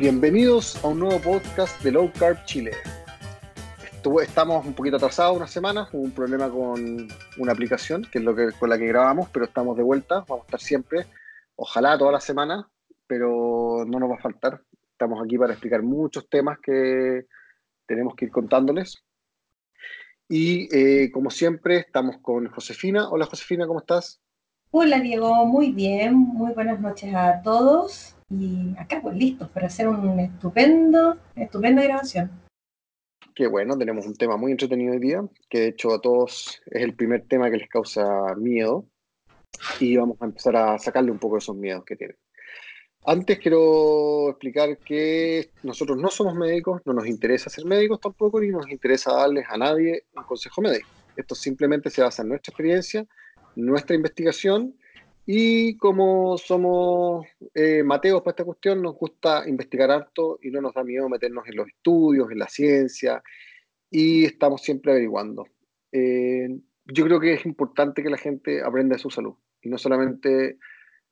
Bienvenidos a un nuevo podcast de Low Carb Chile. estamos un poquito atrasados unas semanas, hubo un problema con una aplicación, que es lo que, con la que grabamos, pero estamos de vuelta, vamos a estar siempre, ojalá toda la semana, pero no nos va a faltar. Estamos aquí para explicar muchos temas que tenemos que ir contándoles. Y eh, como siempre, estamos con Josefina. Hola Josefina, ¿cómo estás? Hola Diego, muy bien, muy buenas noches a todos y acá pues listos para hacer un estupendo, estupenda grabación. Qué bueno, tenemos un tema muy entretenido hoy día, que de hecho a todos es el primer tema que les causa miedo y vamos a empezar a sacarle un poco esos miedos que tienen. Antes quiero explicar que nosotros no somos médicos, no nos interesa ser médicos tampoco, ni nos interesa darles a nadie un consejo médico. Esto simplemente se basa en nuestra experiencia nuestra investigación y como somos eh, mateos para esta cuestión, nos gusta investigar harto y no nos da miedo meternos en los estudios, en la ciencia y estamos siempre averiguando. Eh, yo creo que es importante que la gente aprenda de su salud y no solamente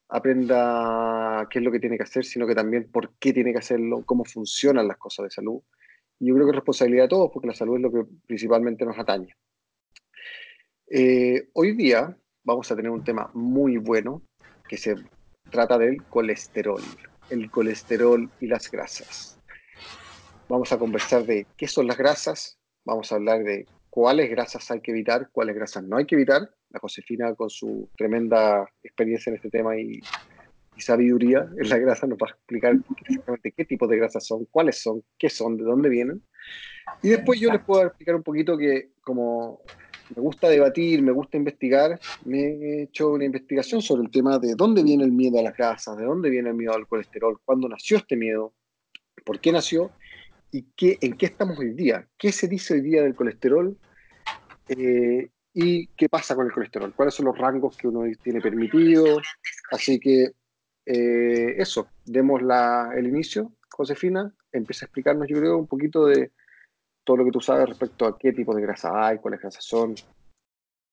aprenda qué es lo que tiene que hacer, sino que también por qué tiene que hacerlo, cómo funcionan las cosas de salud. Y yo creo que es responsabilidad de todos porque la salud es lo que principalmente nos atañe. Eh, hoy día vamos a tener un tema muy bueno que se trata del colesterol, el colesterol y las grasas. Vamos a conversar de qué son las grasas, vamos a hablar de cuáles grasas hay que evitar, cuáles grasas no hay que evitar. La Josefina, con su tremenda experiencia en este tema y, sabiduría en la grasa, nos va a explicar exactamente qué tipo de grasas son, cuáles son, qué son, de dónde vienen. Y después yo les puedo explicar un poquito que como me gusta debatir, me gusta investigar, me he hecho una investigación sobre el tema de dónde viene el miedo a las grasas, de dónde viene el miedo al colesterol, cuándo nació este miedo, por qué nació y qué, en qué estamos hoy día, qué se dice hoy día del colesterol eh, y qué pasa con el colesterol, cuáles son los rangos que uno tiene permitido. Así que eh, eso, demos la, el inicio. Josefina, empieza a explicarnos, yo creo, un poquito de todo lo que tú sabes respecto a qué tipo de grasa hay, cuáles grasas son,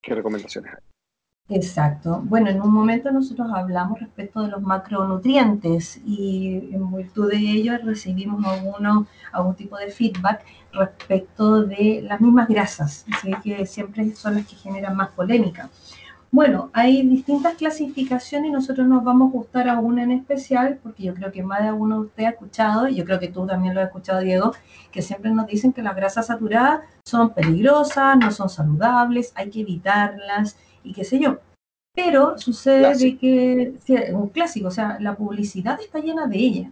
qué recomendaciones hay. Exacto. Bueno, en un momento nosotros hablamos respecto de los macronutrientes y en virtud de ello recibimos alguno, algún tipo de feedback respecto de las mismas grasas, así que siempre son las que generan más polémica. Bueno, hay distintas clasificaciones y nosotros nos vamos a ajustar a una en especial, porque yo creo que más de uno de ustedes ha escuchado, y yo creo que tú también lo has escuchado, Diego, que siempre nos dicen que las grasas saturadas son peligrosas, no son saludables, hay que evitarlas y qué sé yo. Pero sucede de que, es un clásico, o sea, la publicidad está llena de ella.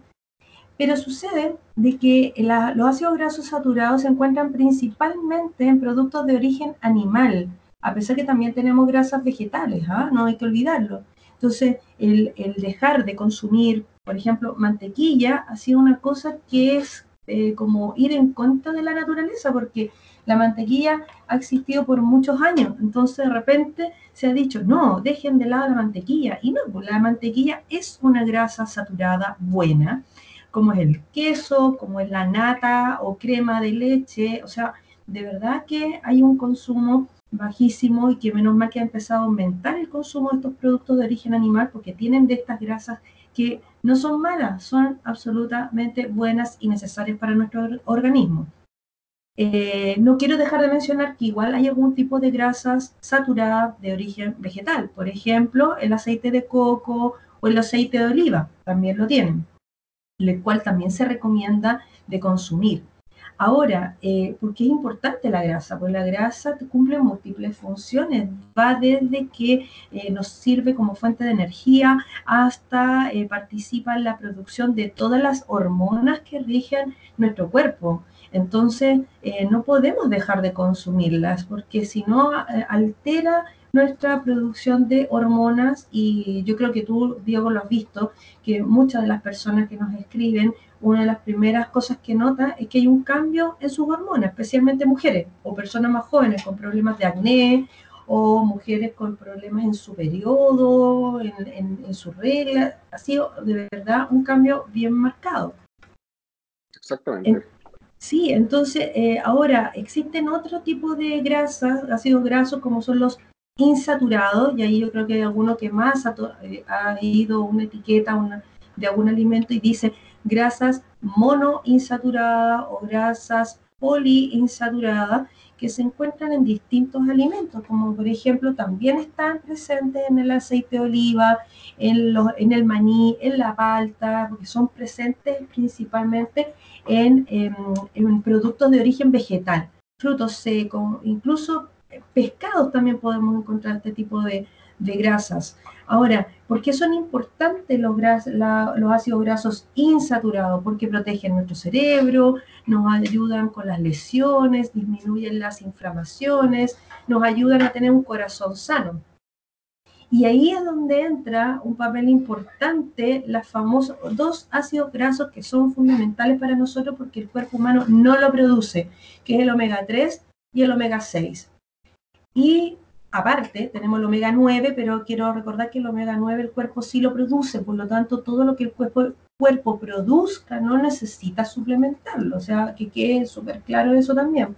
Pero sucede de que los ácidos grasos saturados se encuentran principalmente en productos de origen animal, a pesar que también tenemos grasas vegetales, ¿ah? no hay que olvidarlo. Entonces, el, dejar de consumir, por ejemplo, mantequilla ha sido una cosa que es eh, como ir en contra de la naturaleza, porque la mantequilla ha existido por muchos años. Entonces, de repente se ha dicho, no, dejen de lado la mantequilla. Y no, pues, la mantequilla es una grasa saturada buena, como es el queso, como es la nata o crema de leche. O sea, de verdad que hay un consumo bajísimo y que menos mal que ha empezado a aumentar el consumo de estos productos de origen animal porque tienen de estas grasas que no son malas, son absolutamente buenas y necesarias para nuestro organismo. Eh, no quiero dejar de mencionar que igual hay algún tipo de grasas saturadas de origen vegetal, por ejemplo, el aceite de coco o el aceite de oliva, también lo tienen, el cual también se recomienda de consumir. Ahora, eh, ¿por qué es importante la grasa? Pues la grasa cumple múltiples funciones. Va desde que eh, nos sirve como fuente de energía hasta eh, participa en la producción de todas las hormonas que rigen nuestro cuerpo. Entonces, no podemos dejar de consumirlas porque si no, altera nuestra producción de hormonas y yo creo que tú, Diego, lo has visto, que muchas de las personas que nos escriben una de las primeras cosas que nota es que hay un cambio en sus hormonas, especialmente mujeres o personas más jóvenes con problemas de acné o mujeres con problemas en su periodo, en, su regla. Ha sido de verdad un cambio bien marcado. Exactamente. sí, entonces eh, ahora existen otro tipo de grasas, ácidos grasos como son los insaturados, y ahí yo creo que hay alguno que más ha, eh, ha ido una etiqueta una, de algún alimento y dice grasas monoinsaturadas o grasas poliinsaturadas que se encuentran en distintos alimentos, como por ejemplo también están presentes en el aceite de oliva, en, en el maní, en la palta, porque son presentes principalmente en, en productos de origen vegetal, frutos secos, incluso pescados también podemos encontrar este tipo de, de grasas. Ahora, ¿por qué son importantes los, los ácidos grasos insaturados? Porque protegen nuestro cerebro, nos ayudan con las lesiones, disminuyen las inflamaciones, nos ayudan a tener un corazón sano. Y ahí es donde entra un papel importante los famosos dos ácidos grasos que son fundamentales para nosotros porque el cuerpo humano no lo produce, que es el omega 3 y el omega 6. Y aparte, tenemos el omega 9, pero quiero recordar que el omega 9 el cuerpo sí lo produce, por lo tanto, todo lo que el cuerpo, cuerpo produzca no necesita suplementarlo, o sea, que quede súper claro eso también.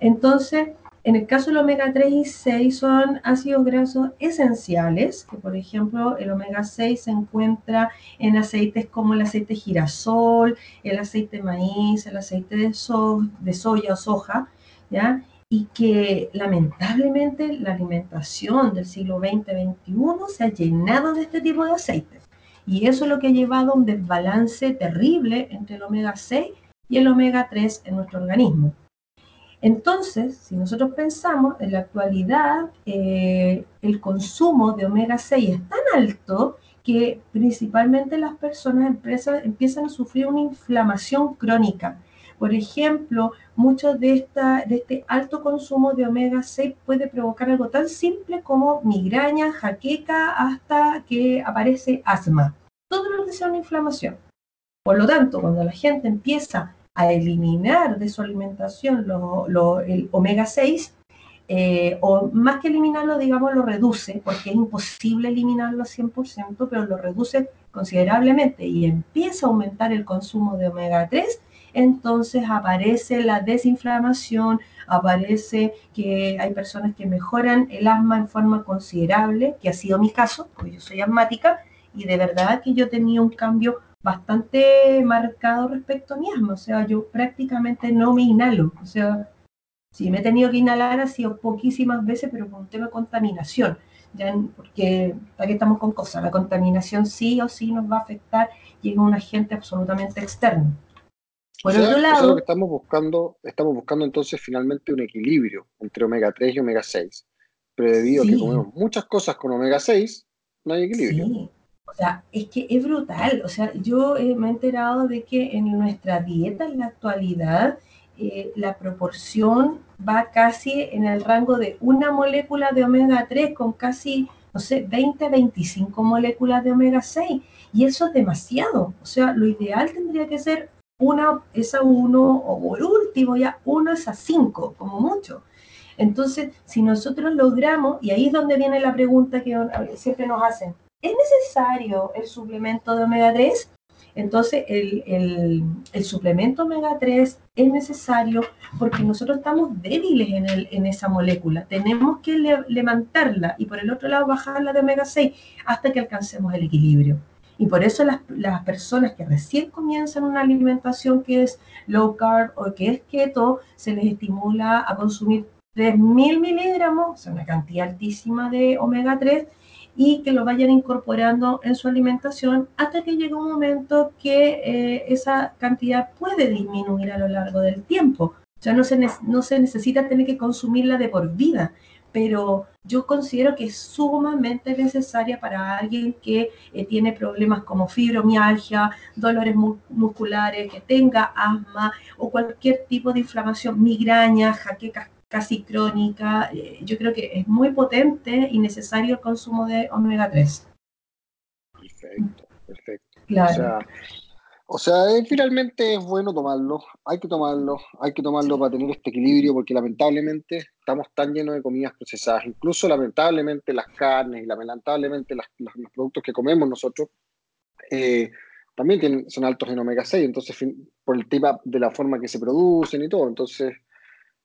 Entonces, en el caso del omega 3 y 6 son ácidos grasos esenciales, que por ejemplo el omega 6 se encuentra en aceites como el aceite girasol, el aceite de maíz, el aceite de, de soya o soja, ¿ya? Y que lamentablemente la alimentación del siglo XX-XXI se ha llenado de este tipo de aceites. Y eso es lo que ha llevado a un desbalance terrible entre el omega 6 y el omega 3 en nuestro organismo. Entonces, si nosotros pensamos, en la actualidad eh, el consumo de omega 6 es tan alto que principalmente las personas, empresas empiezan a sufrir una inflamación crónica por ejemplo, mucho de, este alto consumo de omega 6 puede provocar algo tan simple como migraña, jaqueca, hasta que aparece asma. Todo lo que sea una inflamación. Por lo tanto, cuando la gente empieza a eliminar de su alimentación el omega 6, eh, o más que eliminarlo, digamos, lo reduce, porque es imposible eliminarlo al 100%, pero lo reduce considerablemente y empieza a aumentar el consumo de omega 3, entonces aparece la desinflamación, aparece que hay personas que mejoran el asma en forma considerable, que ha sido mi caso, porque yo soy asmática, y de verdad que yo tenía un cambio bastante marcado respecto a mi asma, o sea, yo prácticamente no me inhalo, o sea, si me he tenido que inhalar ha sido poquísimas veces, pero por un tema de contaminación, ya, porque aquí estamos con cosas, la contaminación sí o sí nos va a afectar y es un agente absolutamente externo. Por otro lado, lo que estamos buscando, estamos buscando entonces finalmente un equilibrio entre omega 3 y omega 6. Pero debido a que comemos muchas cosas con omega 6, no hay equilibrio. Sí. O sea, es que es brutal. O sea, yo me he enterado de que en nuestra dieta en la actualidad eh, la proporción va casi en el rango de una molécula de omega 3 con casi, no sé, 20, 25 moléculas de omega 6. Y eso es demasiado. O sea, lo ideal tendría que ser una es a uno o por último ya uno es a cinco, como mucho. Entonces, si nosotros logramos, y ahí es donde viene la pregunta que siempre nos hacen, ¿es necesario el suplemento de omega 3? Entonces, el, suplemento omega 3 es necesario porque nosotros estamos débiles en, el, en esa molécula. Tenemos que levantarla y por el otro lado bajarla de omega 6 hasta que alcancemos el equilibrio. Y por eso las, las, personas que recién comienzan una alimentación que es low carb o que es keto, se les estimula a consumir 3.000 miligramos, una cantidad altísima de omega 3, y que lo vayan incorporando en su alimentación hasta que llegue un momento que eh, esa cantidad puede disminuir a lo largo del tiempo. O sea, no se, no se necesita tener que consumirla de por vida, pero yo considero que es sumamente necesaria para alguien que eh, tiene problemas como fibromialgia, dolores musculares, que tenga asma o cualquier tipo de inflamación, migraña, jaqueca casi crónica. Eh, yo creo que es muy potente y necesario el consumo de omega 3. Perfecto, perfecto. Claro. O sea, eh, finalmente es bueno tomarlo, hay que tomarlo, hay que tomarlo para tener este equilibrio, porque lamentablemente estamos tan llenos de comidas procesadas, incluso lamentablemente las carnes y lamentablemente los productos que comemos nosotros eh, también tienen, son altos en omega 6, entonces por el tema de la forma que se producen y todo, entonces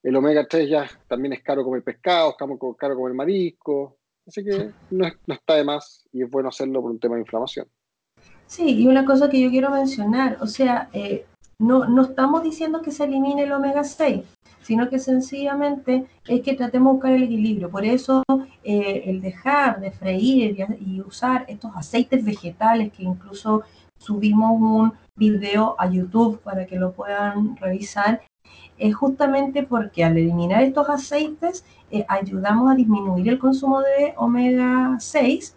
el omega 3 ya también es caro como el pescado, es caro como el marisco, así que no, no está de más y es bueno hacerlo por un tema de inflamación. Sí, y una cosa que yo quiero mencionar, o sea, eh, no, no estamos diciendo que se elimine el omega 6, sino que sencillamente es que tratemos de buscar el equilibrio. Por eso eh, el dejar de freír y, usar estos aceites vegetales, que incluso subimos un video a YouTube para que lo puedan revisar, es justamente porque al eliminar estos aceites eh, ayudamos a disminuir el consumo de omega 6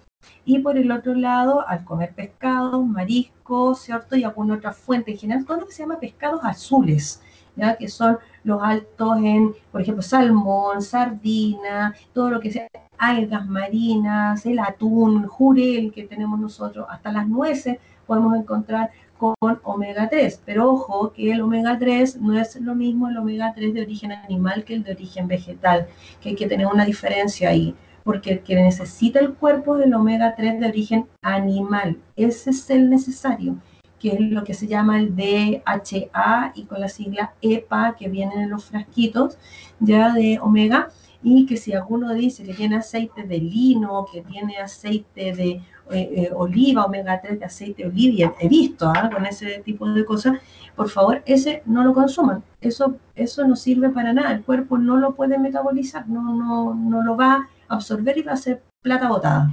y por el otro lado, al comer pescados, mariscos, ¿cierto? Y alguna otra fuente, en general todo lo que se llama pescados azules, ¿ya? Que son los altos en, por ejemplo, salmón, sardina, todo lo que sea algas marinas, el atún, jurel que tenemos nosotros, hasta las nueces podemos encontrar con omega 3. Pero ojo que el omega 3 no es lo mismo el omega 3 de origen animal que el de origen vegetal, que hay que tener una diferencia ahí, porque que necesita el cuerpo es el omega 3 de origen animal, ese es el necesario que es lo que se llama el DHA y con la sigla EPA que vienen en los frasquitos ya de omega y que si alguno dice que tiene aceite de lino, que tiene aceite de eh, eh, oliva, omega 3 de aceite de oliva, he visto ¿ah? con ese tipo de cosas, por favor, ese no lo consuman. Eso, eso no sirve para nada. El cuerpo no lo puede metabolizar, no, no, no lo va absorber y va a ser plata botada.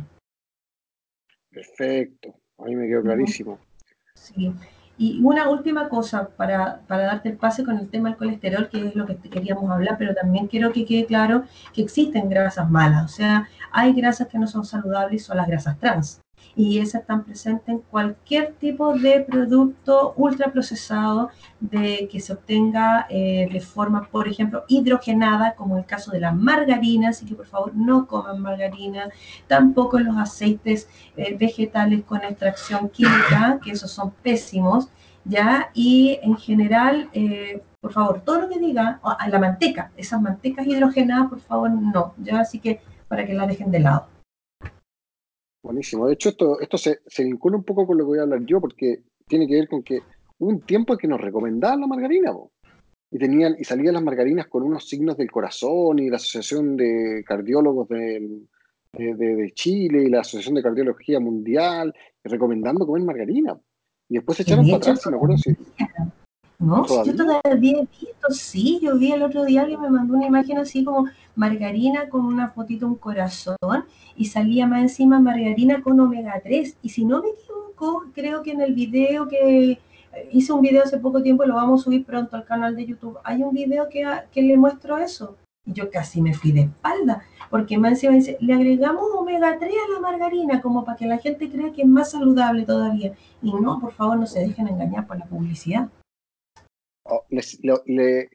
Perfecto, a mí me quedó clarísimo. Sí. Y una última cosa para, para, darte el pase con el tema del colesterol, que es lo que queríamos hablar, pero también quiero que quede claro que existen grasas malas, o sea, hay grasas que no son saludables, son las grasas trans y esas están presentes en cualquier tipo de producto ultraprocesado de que se obtenga eh, de forma, por ejemplo, hidrogenada, como el caso de la margarina, así que por favor no coman margarina, tampoco los aceites eh, vegetales con extracción química, que esos son pésimos, ¿ya? Y en general, eh, por favor, todo lo que diga, la manteca, esas mantecas hidrogenadas, por favor, no, ¿ya? Así que para que la dejen de lado. Buenísimo. De hecho, esto, esto se, se, vincula un poco con lo que voy a hablar yo, porque tiene que ver con que hubo un tiempo en que nos recomendaban la margarina, y tenían y salían las margarinas con unos signos del corazón y la Asociación de Cardiólogos de, de, Chile y la Asociación de Cardiología Mundial recomendando comer margarina. Y después se echaron para atrás, si me acuerdo si... No, yo todavía he visto, sí, yo vi el otro día que me mandó una imagen así como margarina con una fotito, un corazón, y salía más encima margarina con omega 3. Y si no me equivoco, creo que en el video que hice un video hace poco tiempo, lo vamos a subir pronto al canal de YouTube, hay un video que, que le muestro eso. Y yo casi me fui de espalda, porque más encima dice, le agregamos omega 3 a la margarina, como para que la gente crea que es más saludable todavía. Y no, por favor, no se dejen engañar por la publicidad. Oh, le,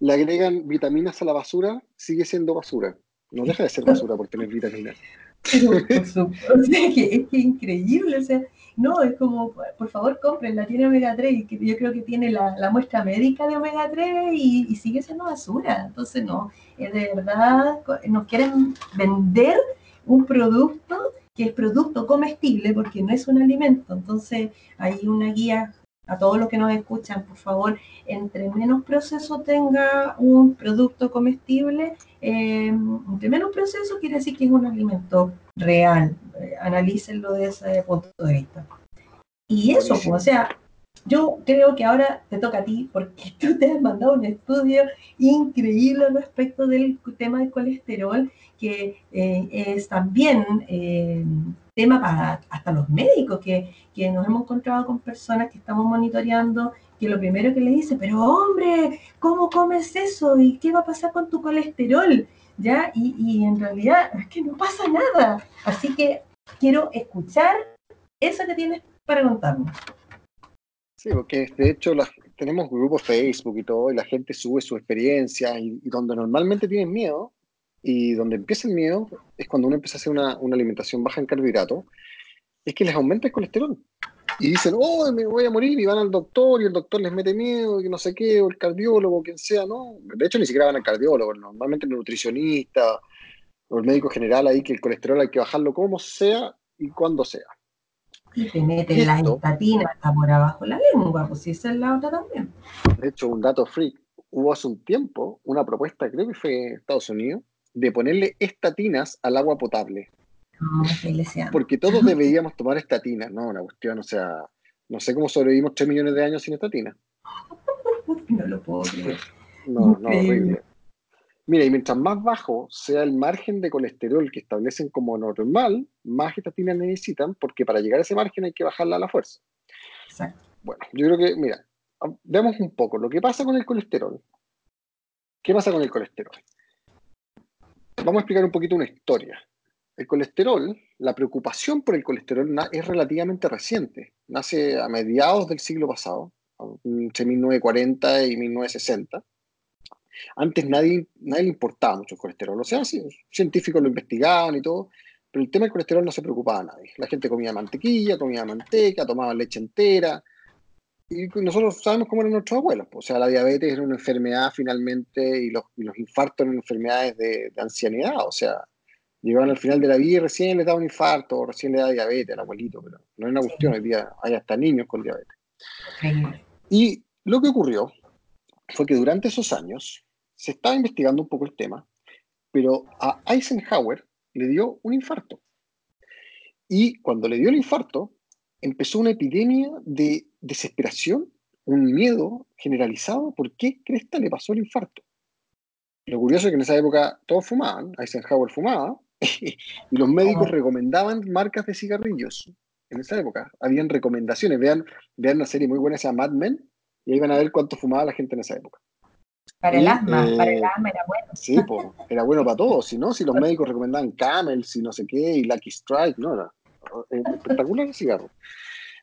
le, agregan vitaminas a la basura, sigue siendo basura. No deja de ser basura por tener vitaminas. o sea, que es increíble, o sea, no, es como, por favor, compren, tiene omega 3, que yo creo que tiene la, muestra médica de omega 3 y, sigue siendo basura. Entonces, no, es de verdad, nos quieren vender un producto que es producto comestible porque no es un alimento. Entonces, hay una guía a todos los que nos escuchan, por favor, entre menos proceso tenga un producto comestible, eh, entre menos proceso quiere decir que es un alimento real. Eh, analícenlo desde ese punto de vista. Y eso, pues, o sea, yo creo que ahora te toca a ti porque tú te has mandado un estudio increíble respecto del tema del colesterol, que eh, es también tema para hasta los médicos, que, que nos hemos encontrado con personas que estamos monitoreando, que lo primero que le dice, pero hombre, ¿cómo comes eso? ¿Y qué va a pasar con tu colesterol? ¿Ya? Y, y en realidad es que no pasa nada. Así que quiero escuchar eso que tienes para contarnos. Sí, porque de hecho tenemos grupos Facebook y todo, y la gente sube su experiencia, y donde normalmente tienen miedo, y donde empieza el miedo es cuando uno empieza a hacer una, una alimentación baja en carbohidratos, es que les aumenta el colesterol. Y dicen, oh, me voy a morir, y van al doctor, y el doctor les mete miedo, y no sé qué, o el cardiólogo, quien sea, ¿no? De hecho, ni siquiera van al cardiólogo, normalmente el nutricionista, o el médico general ahí, que el colesterol hay que bajarlo como sea y cuando sea. Y te meten la estatina hasta por abajo la lengua, pues si esa es la otra también. De hecho, un dato freak, hubo hace un tiempo una propuesta, creo que fue en Estados Unidos, de ponerle estatinas al agua potable. porque todos deberíamos tomar estatinas, ¿no? Una cuestión, o sea, no sé cómo sobrevivimos 3 millones de años sin estatinas. no lo puedo creer. No, no, horrible. Mira, y mientras más bajo sea el margen de colesterol que establecen como normal, más estatinas necesitan, porque para llegar a ese margen hay que bajarla a la fuerza. Exacto. Bueno, yo creo que, mira, veamos un poco lo que pasa con el colesterol. ¿Qué pasa con el colesterol? Vamos a explicar un poquito una historia. El colesterol, la preocupación por el colesterol es relativamente reciente. Nace a mediados del siglo pasado, entre 1940 y 1960 antes nadie, nadie le importaba mucho el colesterol. O sea, sí, científicos lo investigaban y todo, pero el tema del colesterol no se preocupaba a nadie. La gente comía mantequilla, comía manteca, tomaba leche entera. Y nosotros sabemos cómo eran nuestros abuelos. O sea, la diabetes era una enfermedad finalmente y los, infartos eran enfermedades de, ancianidad. O sea, llegaban al final de la vida y recién les daba un infarto o recién le da diabetes al abuelito. Pero no es una cuestión, hoy día hay hasta niños con diabetes. Y lo que ocurrió fue que durante esos años se estaba investigando un poco el tema, pero a Eisenhower le dio un infarto. Y cuando le dio el infarto, empezó una epidemia de desesperación, un miedo generalizado. ¿Por qué Cresta le pasó el infarto? Lo curioso es que en esa época todos fumaban, Eisenhower fumaba, y los médicos recomendaban marcas de cigarrillos. En esa época habían recomendaciones. Vean, vean una serie muy buena, se llama Mad Men, y ahí van a ver cuánto fumaba la gente en esa época. Para el asma, para el eh, asma era bueno. Sí, era bueno para todos, si no, si los médicos recomendaban Camel, si no sé qué, y Lucky Strike, no, era eh, espectacular el cigarro.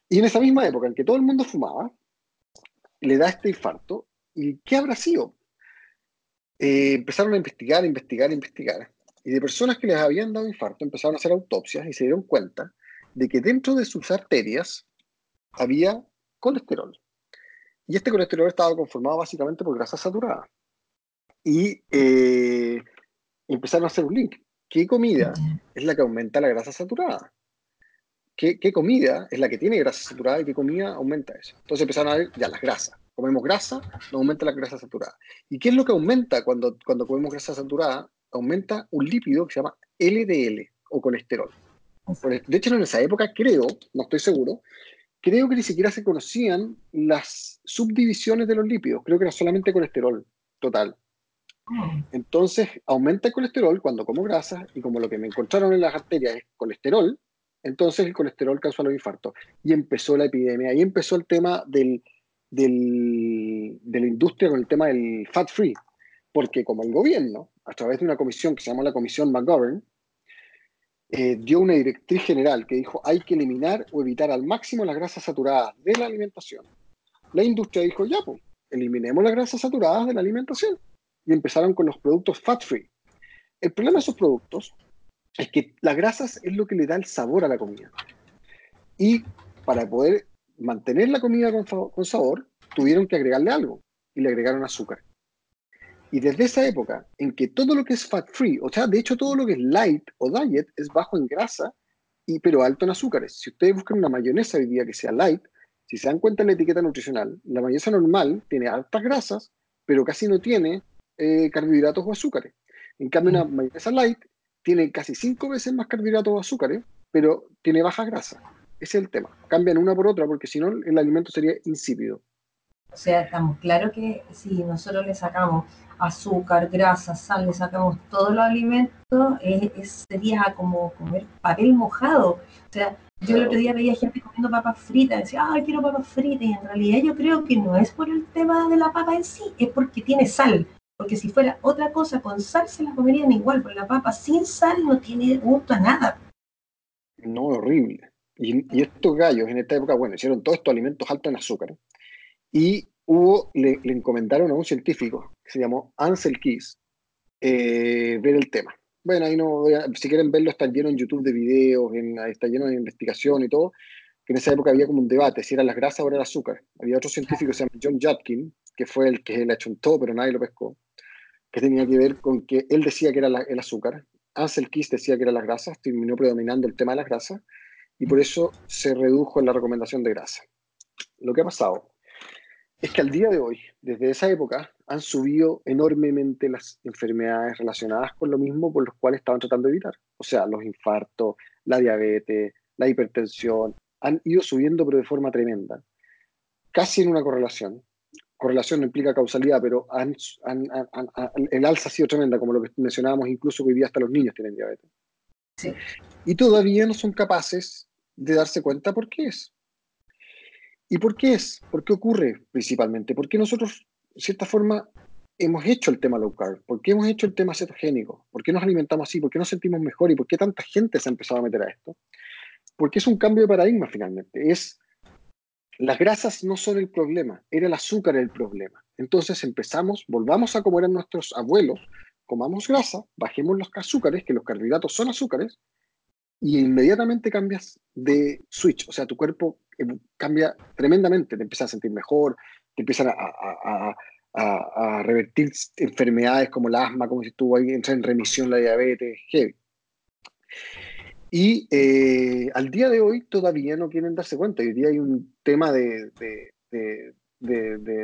Y en esa misma época en que todo el mundo fumaba, le da este infarto, ¿y qué habrá sido? Eh, empezaron a investigar, investigar, investigar, y de personas que les habían dado infarto empezaron a hacer autopsias y se dieron cuenta de que dentro de sus arterias había colesterol. Y este colesterol estaba conformado básicamente por grasa saturada. Y eh, empezaron a hacer un link. ¿Qué comida es la que aumenta la grasa saturada? ¿Qué, comida es la que tiene grasa saturada y qué comida aumenta eso? Entonces empezaron a ver ya las grasas. Comemos grasa, no aumenta la grasa saturada. ¿Y qué es lo que aumenta cuando, cuando comemos grasa saturada? Aumenta un lípido que se llama LDL o colesterol. De hecho, en esa época creo, no estoy seguro, creo que ni siquiera se conocían las subdivisiones de los lípidos, creo que era solamente colesterol total. Entonces, aumenta el colesterol cuando como grasa y como lo que me encontraron en las arterias es colesterol, entonces el colesterol causó los infartos. Y empezó la epidemia, y empezó el tema del, de la industria con el tema del fat free, porque como el gobierno, a través de una comisión que se llama la Comisión McGovern, eh, dio una directriz general que dijo hay que eliminar o evitar al máximo las grasas saturadas de la alimentación. La industria dijo ya, pues, eliminemos las grasas saturadas de la alimentación. Y empezaron con los productos fat free. El problema de esos productos es que las grasas es lo que le da el sabor a la comida. Y para poder mantener la comida con, con sabor, tuvieron que agregarle algo y le agregaron azúcar. Y desde esa época en que todo lo que es fat free, o sea, de hecho todo lo que es light o diet es bajo en grasa, y, pero alto en azúcares. Si ustedes buscan una mayonesa hoy día que sea light, si se dan cuenta en la etiqueta nutricional, la mayonesa normal tiene altas grasas, pero casi no tiene eh, carbohidratos o azúcares. En cambio, una mm. mayonesa light tiene casi cinco veces más carbohidratos o azúcares, pero tiene baja grasa. Ese es el tema. Cambian una por otra porque si no, el alimento sería insípido. O sea, estamos claro que si nosotros le sacamos azúcar, grasa, sal, le sacamos todos los alimentos, sería como comer papel mojado. O sea, yo el otro día veía gente comiendo papas fritas, decía, ay, quiero papas fritas, y en realidad yo creo que no es por el tema de la papa en sí, es porque tiene sal. Porque si fuera otra cosa con sal se la comerían igual, porque la papa sin sal no tiene gusto a nada. No, horrible. Y, y estos gallos en esta época, bueno, hicieron todos estos alimentos altos en azúcar. Y hubo, le, encomendaron a un científico que se llamó Ansel Keys eh, ver el tema. Bueno, ahí no, si quieren verlo, está lleno en YouTube de videos, está lleno de investigación y todo, que en esa época había como un debate, si eran las grasas o era el azúcar. Había otro científico se llama John Jatkin, que fue el que le todo pero nadie lo pescó, que tenía que ver con que él decía que era el azúcar, Ansel Keys decía que era las grasas, terminó predominando el tema de las grasas, y por eso se redujo en la recomendación de grasa. Lo que ha pasado es que al día de hoy, desde esa época, han subido enormemente las enfermedades relacionadas con lo mismo por los cuales estaban tratando de evitar. O sea, los infartos, la diabetes, la hipertensión, han ido subiendo pero de forma tremenda, casi en una correlación. Correlación no implica causalidad, pero el alza ha sido tremenda, como lo que mencionábamos, incluso que hoy día hasta los niños tienen diabetes. Y todavía no son capaces de darse cuenta por qué es. ¿Y por qué es? ¿Por qué ocurre principalmente? Porque nosotros, de cierta forma, hemos hecho el tema low carb? ¿Por qué hemos hecho el tema cetogénico? ¿Por qué nos alimentamos así? ¿Por qué nos sentimos mejor? ¿Y por qué tanta gente se ha empezado a meter a esto? porque es un cambio de paradigma finalmente. Es las grasas no son el problema, era el azúcar el problema. Entonces empezamos, volvamos a comer a nuestros abuelos, comamos grasa, bajemos los azúcares, que los carbohidratos son azúcares, y inmediatamente cambias de switch, o sea, tu cuerpo eh, cambia tremendamente, te empiezas a sentir mejor, te empiezan a, a, revertir enfermedades como el asma, como si estuvo ahí, entra en remisión la diabetes, heavy. Y eh, al día de hoy todavía no quieren darse cuenta. Hoy día hay un tema de,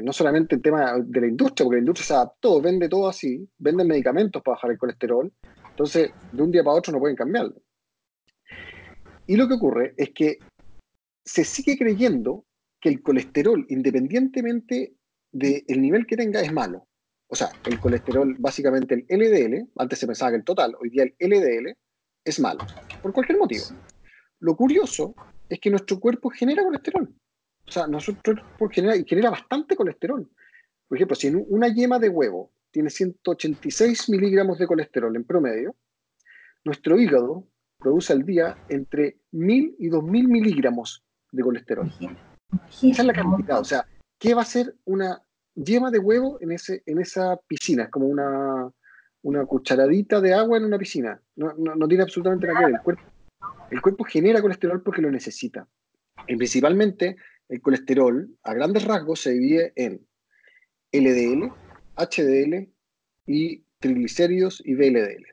no solamente el tema de la industria, porque la industria se adaptó, vende todo así, venden medicamentos para bajar el colesterol. Entonces, de un día para otro no pueden cambiarlo. Y lo que ocurre es que se sigue creyendo que el colesterol, independientemente del nivel que tenga, es malo. O sea, el colesterol, básicamente el LDL, antes se pensaba que el total, hoy día el LDL es malo, por cualquier motivo. Lo curioso es que nuestro cuerpo genera colesterol. O sea, nuestro cuerpo genera, y genera bastante colesterol. Por ejemplo, si en una yema de huevo tiene 186 miligramos de colesterol en promedio, nuestro hígado produce al día entre 1000 y 2000 miligramos de colesterol. Esa es la cantidad. O sea, ¿qué va a ser una yema de huevo en, ese, en esa piscina? Es como una, una cucharadita de agua en una piscina. No, no, tiene absolutamente nada que ver. El cuerpo, el cuerpo genera colesterol porque lo necesita. Y principalmente el colesterol, a grandes rasgos, se divide en LDL, HDL y triglicéridos y VLDL.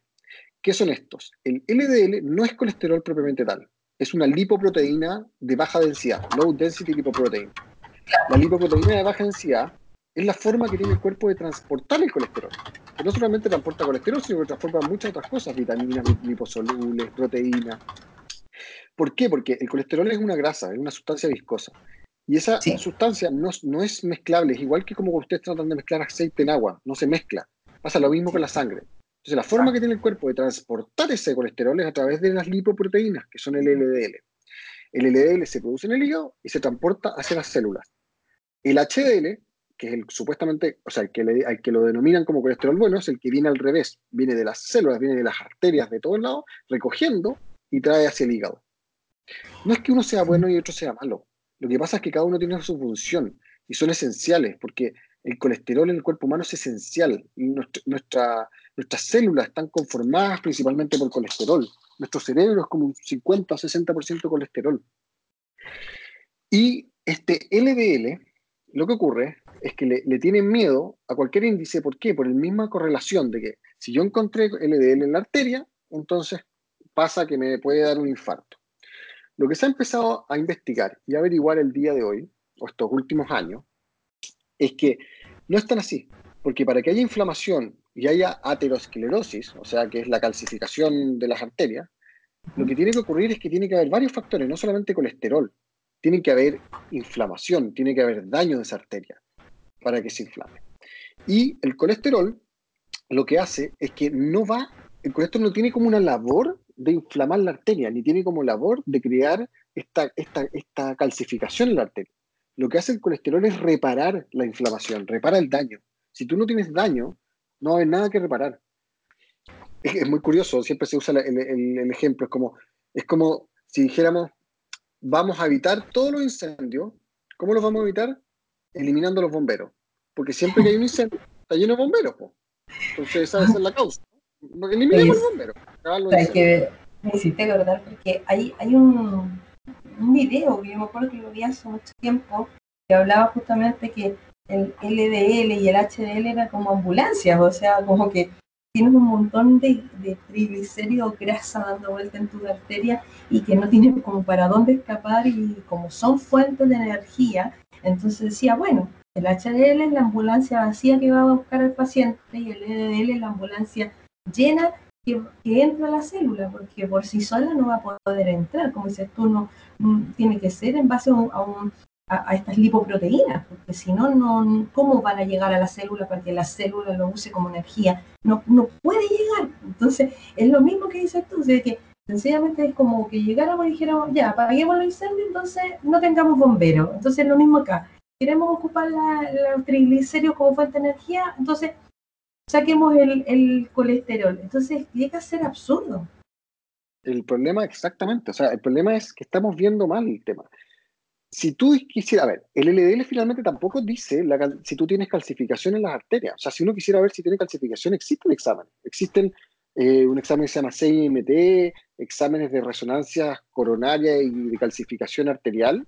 ¿Qué son estos? El LDL no es colesterol propiamente tal, es una lipoproteína de baja densidad, low density lipoprotein. La lipoproteína de baja densidad es la forma que tiene el cuerpo de transportar el colesterol. Que no solamente transporta colesterol, sino que transporta muchas otras cosas, vitaminas, liposolubles, proteínas. ¿Por qué? Porque el colesterol es una grasa, es una sustancia viscosa. Y esa sustancia no, no, es mezclable, es igual que como ustedes tratan de mezclar aceite en agua, no se mezcla. Pasa lo mismo con la sangre. Entonces, la forma que tiene el cuerpo de transportar ese colesterol es a través de las lipoproteínas, que son el LDL. El LDL se produce en el hígado y se transporta hacia las células. El HDL que es el supuestamente, o sea, el que, le, que lo denominan como colesterol bueno, es el que viene al revés, viene de las células, viene de las arterias de todos lados, recogiendo y trae hacia el hígado. No es que uno sea bueno y otro sea malo. Lo que pasa es que cada uno tiene su función y son esenciales, porque el colesterol en el cuerpo humano es esencial. nuestra, nuestras células están conformadas principalmente por colesterol. Nuestro cerebro es como un 50 o 60% colesterol. Y este LDL, lo que ocurre es que le, tienen miedo a cualquier índice. ¿Por qué? Por la misma correlación de que si yo encontré LDL en la arteria, entonces pasa que me puede dar un infarto. Lo que se ha empezado a investigar y averiguar el día de hoy, o estos últimos años, es que no es tan así. Porque para que haya inflamación y haya aterosclerosis, o sea, que es la calcificación de las arterias, lo que tiene que ocurrir es que tiene que haber varios factores, no solamente colesterol, tiene que haber inflamación, tiene que haber daño de esa arteria para que se inflame. Y el colesterol lo que hace es que no va, el colesterol no tiene como una labor de inflamar la arteria, ni tiene como labor de crear esta, esta, esta calcificación en la arteria. Lo que hace el colesterol es reparar la inflamación, repara el daño. Si tú no tienes daño, no hay nada que reparar. Es, muy curioso, siempre se usa el, el, ejemplo, es como, es como si dijéramos, vamos a evitar todos los incendios. ¿Cómo los vamos a evitar? Eliminando los bomberos porque siempre que hay un incendio está lleno de bomberos. Entonces esa es la causa. Eliminemos los bomberos. Es que me hiciste acordar porque hay, hay un, un video que yo me acuerdo que lo vi hace mucho tiempo que hablaba justamente que el LDL y el HDL eran como ambulancias, o sea, como que tienes un montón de, de triglicéridos, grasa dando vuelta en tu arteria y que no tienes como para dónde escapar y como son fuentes de energía, entonces decía, bueno, El HDL es la ambulancia vacía que va a buscar al paciente y el LDL es la ambulancia llena que, entra a la célula, porque por sí sola no va a poder entrar. Como dices tú, no, mm, tiene que ser en base a, estas lipoproteínas, porque si no, no, ¿cómo van a llegar a la célula para que la célula lo use como energía? No, no puede llegar. Entonces, es lo mismo que dices tú, de que sencillamente es como que llegáramos y dijéramos, ya, apaguemos los incendios, entonces no tengamos bomberos. Entonces, es lo mismo acá queremos ocupar los triglicéridos como fuente de energía, entonces saquemos el, colesterol. Entonces llega a ser absurdo. El problema, exactamente, o sea, el problema es que estamos viendo mal el tema. Si tú quisieras, a ver, el LDL finalmente tampoco dice si tú tienes calcificación en las arterias. O sea, si uno quisiera ver si tiene calcificación, existe un examen. Existen eh, un examen que se llama CIMT, exámenes de resonancia coronaria y de calcificación arterial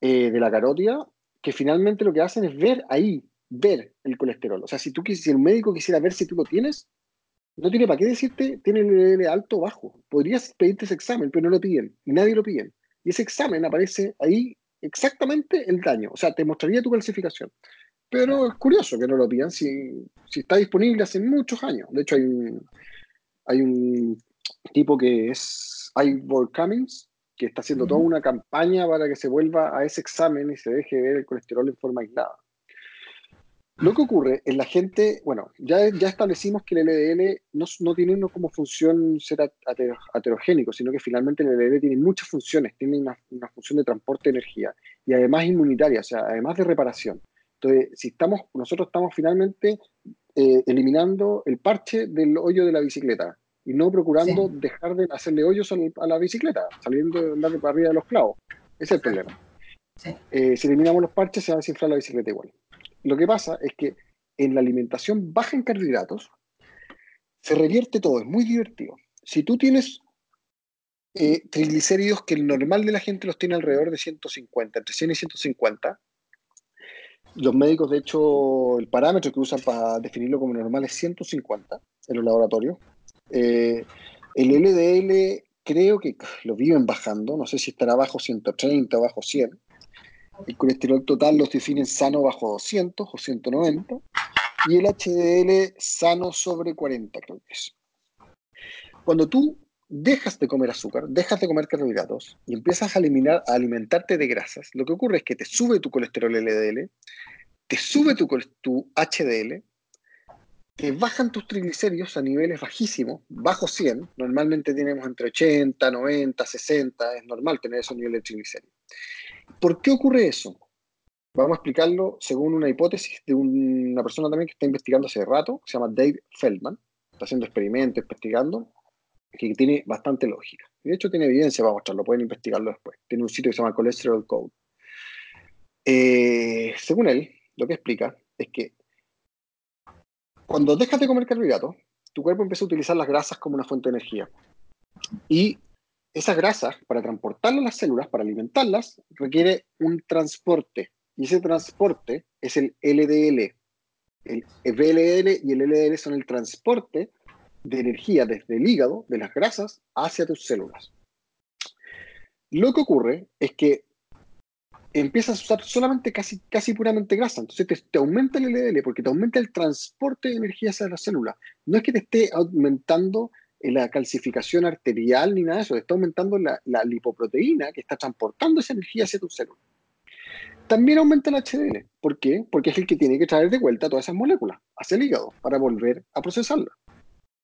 eh, de la carótida, que finalmente lo que hacen es ver ahí, ver el colesterol. O sea, si, tú, si el médico quisiera ver si tú lo tienes, no tiene para qué decirte tiene el alto o bajo. Podrías pedirte ese examen, pero no lo piden y nadie lo pide. Y ese examen aparece ahí exactamente el daño. O sea, te mostraría tu clasificación. Pero es curioso que no lo pidan si, si está disponible hace muchos años. De hecho, hay un, hay un tipo que es Ivor Cummings, que está haciendo toda una campaña para que se vuelva a ese examen y se deje ver el colesterol en forma aislada. Lo que ocurre es la gente, bueno, ya, ya establecimos que el LDL no, no tiene como función ser aterogénico, sino que finalmente el LDL tiene muchas funciones, tiene una, una, función de transporte de energía y además inmunitaria, o sea, además de reparación. Entonces, si estamos, nosotros estamos finalmente eh, eliminando el parche del hoyo de la bicicleta y no procurando dejar de hacerle hoyos a la bicicleta, saliendo de andar para arriba de los clavos. Ese es el problema. Eh, si eliminamos los parches, se va a desinflar la bicicleta igual. Lo que pasa es que en la alimentación baja en carbohidratos, se revierte todo, es muy divertido. Si tú tienes eh, triglicéridos que el normal de la gente los tiene alrededor de 150, entre 100 y 150, los médicos, de hecho, el parámetro que usan para definirlo como normal es 150 en los laboratorios. Eh, el LDL creo que lo viven bajando, no sé si estará bajo 130 o bajo 100. El colesterol total los definen sano bajo 200 o 190. Y el HDL sano sobre 40, creo que es. Cuando tú dejas de comer azúcar, dejas de comer carbohidratos y empiezas a, alimentarte de grasas, lo que ocurre es que te sube tu colesterol LDL, te sube tu, HDL, que bajan tus triglicéridos a niveles bajísimos, bajo 100, normalmente tenemos entre 80, 90, 60, es normal tener esos niveles de triglicéridos. ¿Por qué ocurre eso? Vamos a explicarlo según una hipótesis de una persona también que está investigando hace rato, que se llama Dave Feldman, está haciendo experimentos, investigando, que tiene bastante lógica. De hecho, tiene evidencia para mostrarlo, pueden investigarlo después. Tiene un sitio que se llama Cholesterol Code. Eh, según él, lo que explica es que cuando dejas de comer carbohidratos, tu cuerpo empieza a utilizar las grasas como una fuente de energía. Y esas grasas, para transportarlas a las células, para alimentarlas, requiere un transporte. Y ese transporte es el LDL. El VLL y el LDL son el transporte de energía desde el hígado, de las grasas, hacia tus células. Lo que ocurre es que empiezas a usar solamente casi, casi puramente grasa. Entonces te, aumenta el LDL porque te aumenta el transporte de energía hacia la célula. No es que te esté aumentando la calcificación arterial ni nada de eso, está aumentando la, lipoproteína que está transportando esa energía hacia tu célula. También aumenta el HDL. ¿Por qué? Porque es el que tiene que traer de vuelta todas esas moléculas hacia el hígado para volver a procesarlas.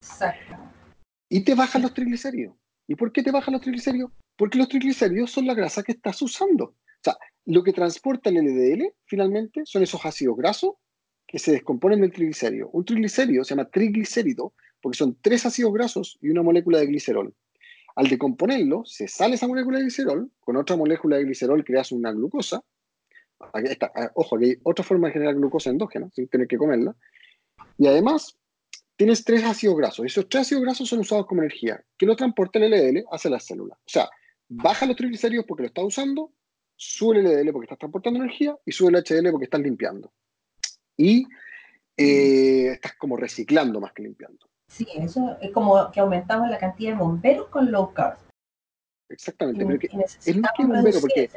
Exacto. Y te bajan los triglicéridos. ¿Y por qué te bajan los triglicéridos? Porque los triglicéridos son la grasa que estás usando. O sea, lo que transporta el LDL finalmente son esos ácidos grasos que se descomponen del triglicérido. Un triglicérido se llama triglicérido porque son tres ácidos grasos y una molécula de glicerol. Al decomponerlo, se sale esa molécula de glicerol, con otra molécula de glicerol creas una glucosa. Ah, ojo, aquí hay otra forma de generar glucosa endógena, sin tener que comerla. Y además, tienes tres ácidos grasos. Esos tres ácidos grasos son usados como energía, que lo transporta el LDL hacia las células. O sea, baja los triglicéridos porque lo está usando, sube el LDL porque estás transportando energía y sube el HDL porque estás limpiando. Y eh, estás como reciclando más que limpiando. Sí, eso es como que aumentamos la cantidad de bomberos con low carb. Exactamente, pero es más que bombero porque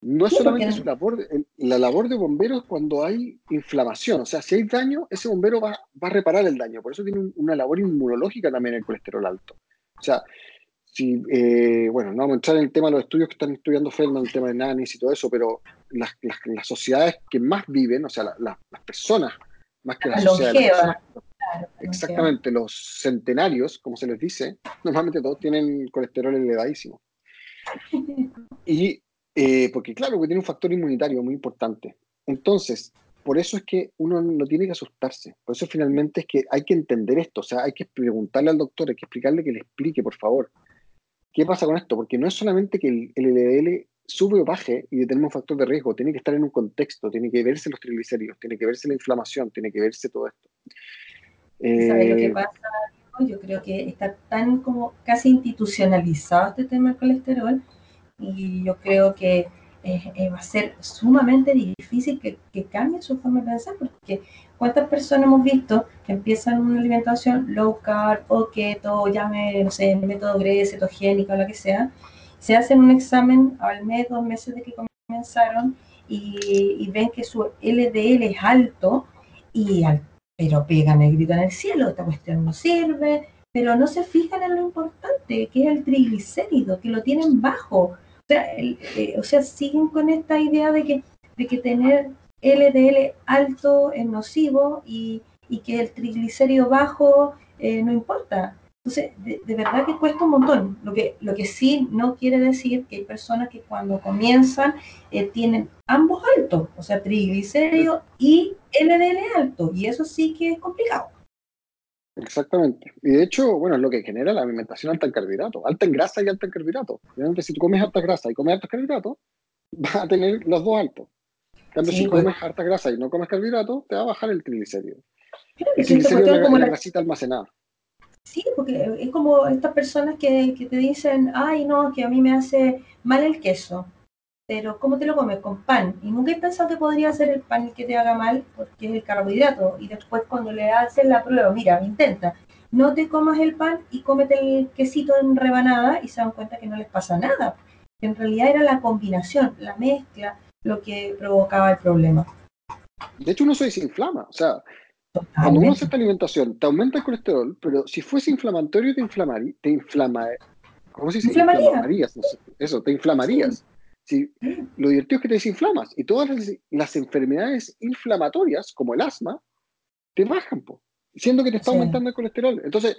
No es solamente su labor, la labor de bomberos cuando hay inflamación. O sea, si hay daño, ese bombero va, a reparar el daño. Por eso tiene una labor inmunológica también el colesterol alto. O sea, si, eh, bueno, no vamos a entrar en el tema de los estudios que están estudiando Feldman, el tema de NANIS y todo eso, pero las, sociedades que más viven, o sea, las personas, más que las sociedades. Exactamente, los centenarios, como se les dice, normalmente todos tienen colesterol elevadísimo. Y eh, porque claro, que tiene un factor inmunitario muy importante. Entonces, por eso es que uno no tiene que asustarse. Por eso finalmente es que hay que entender esto. O sea, hay que preguntarle al doctor, hay que explicarle que le explique, por favor. ¿Qué pasa con esto? Porque no es solamente que el, LDL sube o baje y determina un factor de riesgo, tiene que estar en un contexto, tiene que verse los triglicéridos, tiene que verse la inflamación, tiene que verse todo esto. ¿Sabes lo que eh, pasa? Yo creo que está tan como casi institucionalizado este tema del colesterol y yo creo que eh, eh, va a ser sumamente difícil que, que, cambie su forma de pensar, porque cuántas personas hemos visto que empiezan una alimentación low carb o keto, o llame, no sé, método GRE, cetogénica o lo que sea, se hacen un examen al mes, dos meses de que comenzaron y, ven que su LDL es alto, y pero pegan el grito en el cielo, esta cuestión no sirve, pero no se fijan en lo importante, que es el triglicérido, que lo tienen bajo sea, eh, o sea, siguen con esta idea de que, de que tener LDL alto es nocivo y, que el triglicérido bajo eh, no importa. Entonces, de, verdad que cuesta un montón. Lo que, lo que sí no quiere decir que hay personas que cuando comienzan eh, tienen ambos altos, o sea, triglicérido y LDL alto, y eso sí que es complicado. Exactamente. Y de hecho, bueno, es lo que genera la alimentación alta en carbohidratos, alta en grasa y alta en carbohidratos. Obviamente, si tú comes alta grasa y comes altos carbohidratos, vas a tener los dos altos. En cambio, si comes alta grasa y no comes carbohidratos, te va a bajar el triglicérido. el triglicérido es como la grasita almacenada. Sí, porque es como estas personas que, que te dicen, ay, no, que a mí me hace mal el queso pero ¿cómo te lo comes? Con pan. Y nunca he pensado que podría ser el pan el que te haga mal, porque es el carbohidrato. Y después cuando le haces la prueba, mira, intenta, no te comas el pan y cómete el quesito en rebanada y se dan cuenta que no les pasa nada. En realidad era la combinación, la mezcla, lo que provocaba el problema. De hecho, uno se desinflama. O sea, cuando uno hace esta alimentación, te aumenta el colesterol, pero si fuese inflamatorio, te inflamaría. Te inflama, ¿Cómo se dice? Inflamarías. Eso, te inflamarías. Sí, lo divertido es que te desinflamas y todas las, enfermedades inflamatorias, como el asma, te bajan, siendo que te está aumentando el colesterol. Entonces,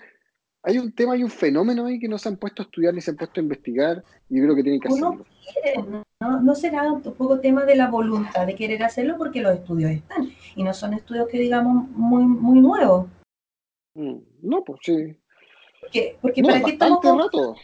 hay un tema, hay un fenómeno ahí que no se han puesto a estudiar ni se han puesto a investigar y yo creo que tienen que hacerlo. ¿no? no será un poco tema de la voluntad de querer hacerlo porque los estudios están y no son estudios que digamos muy, muy nuevos. Mm, no, pues sí. Porque, porque para qué estamos... rato.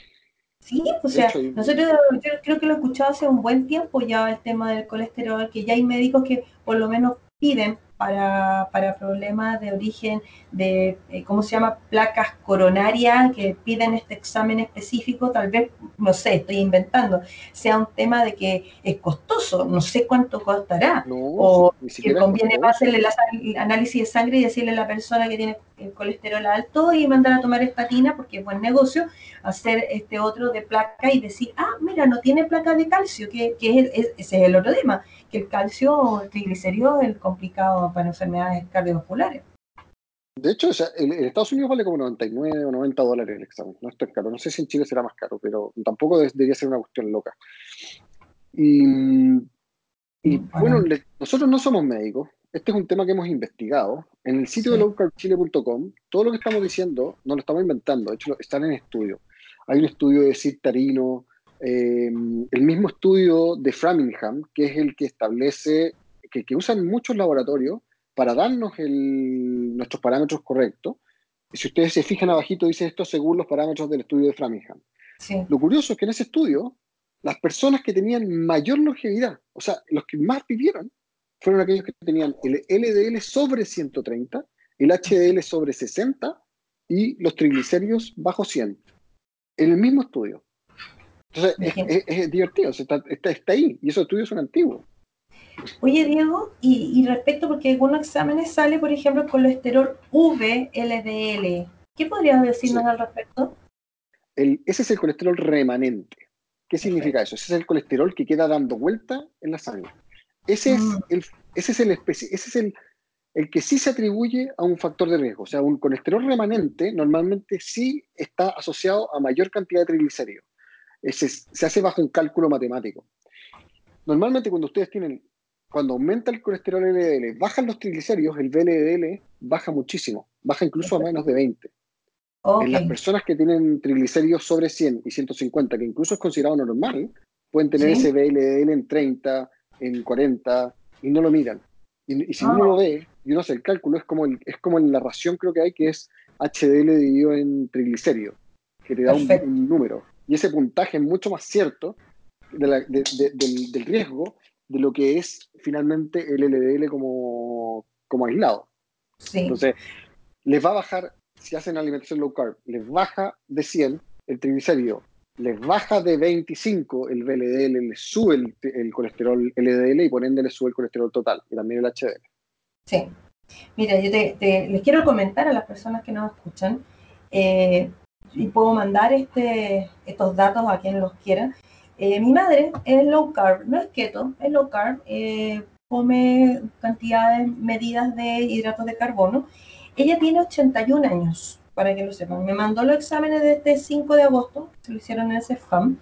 Sí, o sea, nosotros yo creo que lo he escuchado hace un buen tiempo ya el tema del colesterol, que ya hay médicos que por lo menos piden para, para problemas de origen de, eh, ¿cómo se llama?, placas coronarias, que piden este examen específico, tal vez, no sé, estoy inventando, sea un tema de que es costoso, no sé cuánto costará, o que conviene hacerle el análisis de sangre y decirle a la persona que tiene el colesterol alto y mandar a tomar estatina, porque es buen negocio, hacer este otro de placa y decir, ah, mira, no tiene placa de calcio, que, que es, ese es el otro tema, que el calcio, el triglicérido es complicado para enfermedades cardiovasculares. De hecho, en, Estados Unidos vale como 99 o 90 dólares el examen. No es tan caro. No sé si en Chile será más caro, pero tampoco debería ser una cuestión loca. Y, bueno, nosotros no somos médicos. Este es un tema que hemos investigado. En el sitio de lowcarbchile.com, todo lo que estamos diciendo no lo estamos inventando. De hecho, están en estudio. Hay un estudio de Sid Tarino, eh, el mismo estudio de Framingham, que es el que establece que, usan muchos laboratorios para darnos nuestros parámetros correctos. Y si ustedes se fijan abajito, dice esto según los parámetros del estudio de Framingham. Lo curioso es que en ese estudio, las personas que tenían mayor longevidad, o sea, los que más vivieron, fueron aquellos que tenían el LDL sobre 130, el HDL sobre 60 y los triglicéridos bajo 100. En el mismo estudio. Entonces, es, divertido, está, está, ahí, y esos estudios son antiguos. Oye, Diego, y, respecto, porque algunos exámenes sale, por ejemplo, el colesterol VLDL. ¿Qué podrías decirnos al respecto? ese es el colesterol remanente. ¿Qué ¿Qué significa eso? Ese es el colesterol que queda dando vuelta en la sangre. Ese es mm. el, ese es el, ese es el, el que sí se atribuye a un factor de riesgo. O sea, un colesterol remanente normalmente sí está asociado a mayor cantidad de triglicéridos. Ese, se hace bajo un cálculo matemático. Normalmente cuando ustedes tienen, cuando aumenta el colesterol LDL, bajan los triglicéridos, el VLDL baja muchísimo, baja incluso a menos de 20. En las personas que tienen triglicéridos sobre 100 y 150, que incluso es considerado normal, pueden tener ese VLDL en 30, en 40 y no lo miran. Y, si uno lo ah. ve y uno hace el cálculo, es como, es como la ración creo que hay, que es HDL dividido en triglicéridos, que te da un, número. Y ese puntaje es mucho más cierto del, del, riesgo de lo que es finalmente el LDL como, como aislado. Entonces, les va a bajar si hacen alimentación low carb, les baja de 100 el triglicérido, les baja de 25 el VLDL, les sube el, colesterol LDL y por ende les sube el colesterol total y también el HDL. Sí. Mira, yo les quiero comentar a las personas que nos escuchan eh, y puedo mandar este, estos datos a quien los quiera. Eh, mi madre es low carb, no es keto, es low carb, eh, come cantidades medidas de hidratos de carbono ella tiene 81 años, para que lo sepan. Me mandó los exámenes desde 5 de agosto, se lo hicieron en el CEFAM.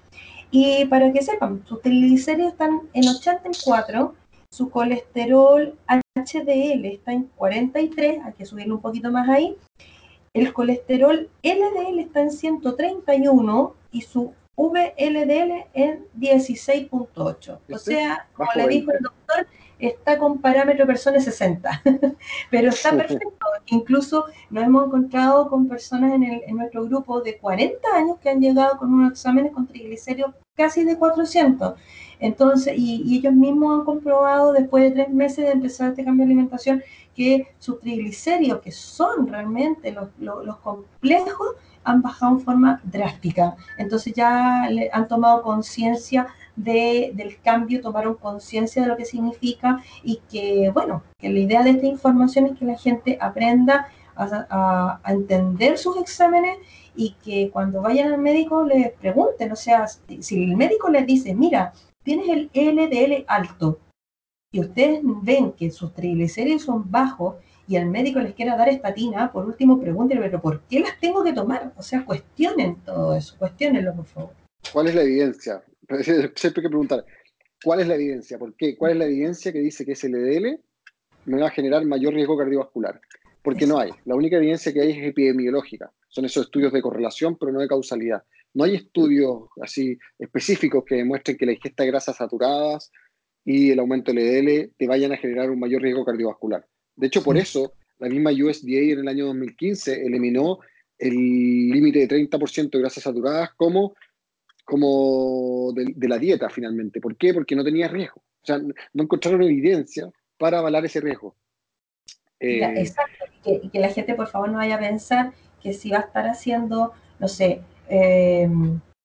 Y para que sepan, sus triglicéridos están en 84, su colesterol HDL está en 43, hay que subirlo un poquito más ahí. El colesterol LDL está en 131 y su VLDL en 16.8. O sea, como le dijo el doctor, está con parámetro personas 60, pero está perfecto. Incluso nos hemos encontrado con personas en, el, en, nuestro grupo de 40 años que han llegado con unos exámenes con triglicéridos casi de 400. Entonces, y, ellos mismos han comprobado después de tres meses de empezar este cambio de alimentación que sus triglicéridos, que son realmente los, los, complejos, han bajado en forma drástica. Entonces ya le han tomado conciencia de, del cambio, tomaron conciencia de lo que significa y que, bueno, que la idea de esta información es que la gente aprenda a, entender sus exámenes y que cuando vayan al médico les pregunten, o sea, si el médico les dice, mira, tienes el LDL alto y ustedes ven que sus triglicéridos son bajos y el médico les quiera dar estatina, por último pregúntenle, pero ¿por qué las tengo que tomar? O sea, cuestionen todo eso, cuestionenlo, por favor. ¿Cuál es la evidencia? Siempre hay que preguntar, ¿cuál es la evidencia? ¿Por qué? ¿Cuál es la evidencia que dice que ese LDL me va a generar mayor riesgo cardiovascular? Porque no hay. La única evidencia que hay es epidemiológica. Son esos estudios de correlación, pero no de causalidad. No hay estudios así específicos que demuestren que la ingesta de grasas saturadas y el aumento del LDL te vayan a generar un mayor riesgo cardiovascular. De hecho, por eso, la misma USDA en el año 2015 eliminó el límite de 30% de grasas saturadas como como de, la dieta finalmente. ¿Por qué? Porque no tenía riesgo. O sea, no encontraron evidencia para avalar ese riesgo. Eh, exacto, y que, la gente por favor no vaya a pensar que si va a estar haciendo, no sé, eh,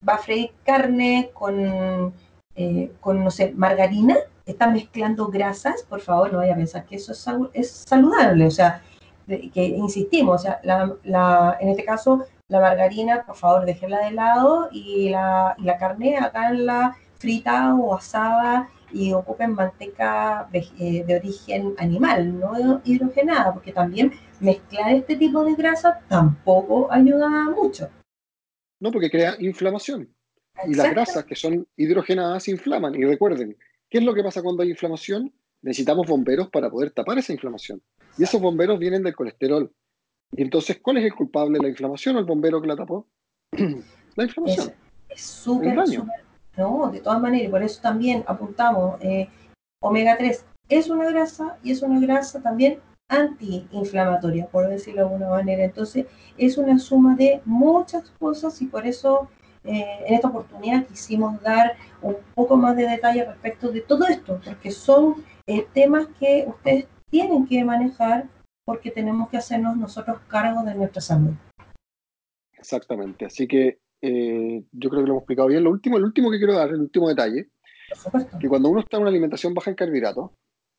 va a freír carne con, eh, con, no sé, margarina, está mezclando grasas, por favor no vaya a pensar que eso es, saludable, o sea, que insistimos, o sea, la, en este caso la margarina, por favor, déjenla de lado y la, y la carne háganla frita o asada y ocupen manteca eh, de, origen animal, no hidrogenada, porque también mezclar este tipo de grasa tampoco ayuda mucho. No, porque crea inflamación. Y las grasas que son hidrogenadas inflaman. Y recuerden, ¿qué es lo que pasa cuando hay inflamación? Necesitamos bomberos para poder tapar esa inflamación. Y esos bomberos vienen del colesterol. Y entonces, ¿cuál es el culpable? ¿La inflamación o el bombero que la tapó? la inflamación. Es súper, no, de todas maneras, y por eso también apuntamos, eh, omega 3 es una grasa y es una grasa también antiinflamatoria, por decirlo de alguna manera. Entonces, es una suma de muchas cosas y por eso eh, en esta oportunidad quisimos dar un poco más de detalle respecto de todo esto, porque son eh, temas que ustedes tienen que manejar porque tenemos que hacernos nosotros cargo de nuestra salud. Exactamente, así que eh, yo creo que lo hemos explicado bien. Lo último, el último que quiero dar, el último detalle, que cuando uno está en una alimentación baja en carbohidratos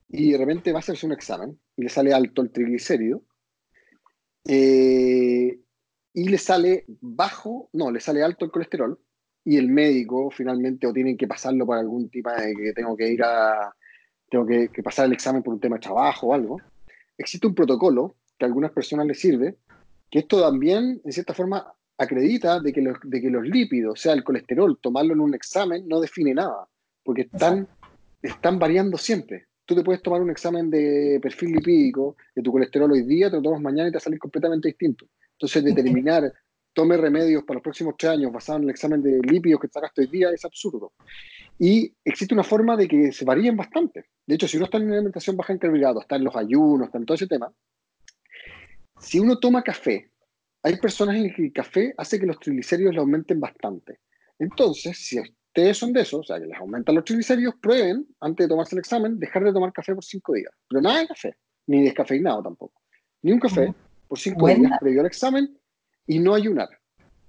y de repente va a hacerse un examen y le sale alto el triglicérido, eh, y le sale bajo, no, le sale alto el colesterol, y el médico finalmente o tienen que pasarlo por algún tipo de que tengo que ir a, tengo que, pasar el examen por un tema de trabajo o algo, existe un protocolo que a algunas personas les sirve, que esto también, en cierta forma, acredita de que los, de que los lípidos, o sea, el colesterol, tomarlo en un examen no define nada, porque están, están variando siempre. Tú te puedes tomar un examen de perfil lipídico de tu colesterol hoy día, te lo tomas mañana y te va a salir completamente distinto. Entonces, determinar tome remedios para los próximos tres años basado en el examen de lípidos que sacaste hoy día es absurdo. Y existe una forma de que se varíen bastante. De hecho, si uno está en una alimentación baja en carbohidratos, está en los ayunos, está en todo ese tema, si uno toma café, hay personas en las que el café hace que los triglicéridos le aumenten bastante. Entonces, si ustedes son de esos, o sea, que les aumentan los triglicéridos, prueben, antes de tomarse el examen, dejar de tomar café por cinco días. Pero nada de café, ni descafeinado tampoco. Ni un café por cinco días previo al examen y no ayunar.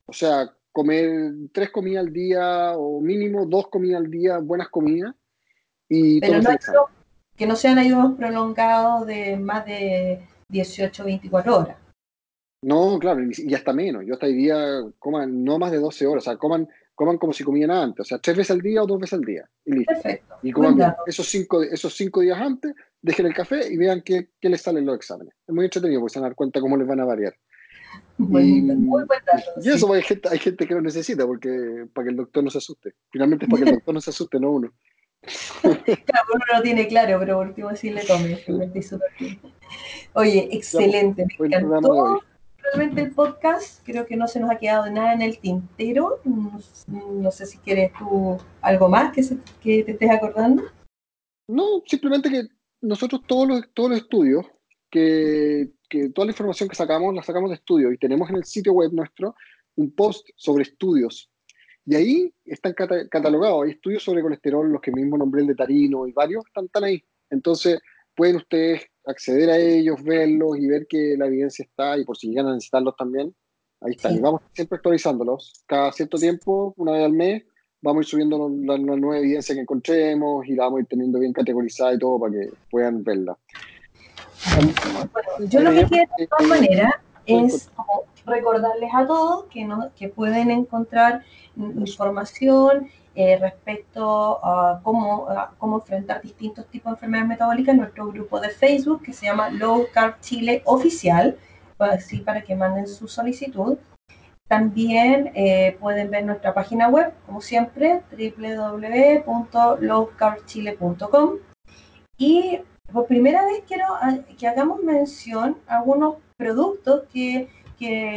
O sea, comer tres comidas al día o mínimo dos comidas al día, buenas comidas. Y Pero no que no sean ayunos prolongados de más de 18 24 horas. No, claro, y hasta menos. Yo hasta hoy día coman no más de 12 horas, o sea, coman, coman como si comían antes, o sea, tres veces al día o dos veces al día. Y listo. Perfecto. Y coman esos cinco, esos cinco días antes, dejen el café y vean qué, qué les salen los exámenes. Es muy entretenido porque se van a dar cuenta cómo les van a variar y, muy y eso hay gente, hay gente que lo necesita porque para que el doctor no se asuste. Finalmente es para que el doctor no se asuste, no uno. claro, uno lo tiene claro, pero por último sí le tome. Oye, excelente, me encantó realmente el podcast. Creo que no se nos ha quedado nada en el tintero. No, sé si quieres tú algo más que, que te estés acordando. No, simplemente que nosotros todos los, todos los estudios que que toda la información que sacamos la sacamos de estudio y tenemos en el sitio web nuestro un post sobre estudios. Y ahí están catalogados, hay estudios sobre colesterol, los que mismo nombré el de Tarino y varios están, están ahí. Entonces pueden ustedes acceder a ellos, verlos y ver que la evidencia está y por si llegan a necesitarlos también, ahí están. Y vamos siempre actualizándolos. Cada cierto tiempo, una vez al mes, vamos a ir subiendo la, la, nueva evidencia que encontremos y la vamos a ir teniendo bien categorizada y todo para que puedan verla yo lo que quiero de todas maneras es recordarles a todos que, no, que pueden encontrar información eh, respecto a cómo, cómo enfrentar distintos tipos de enfermedades metabólicas en nuestro grupo de Facebook que se llama Low Carb Chile Oficial, así para que manden su solicitud. También eh, pueden ver nuestra página web, como siempre, www.lowcarbchile.com. Y por primera vez quiero ah, que hagamos mención a algunos productos que,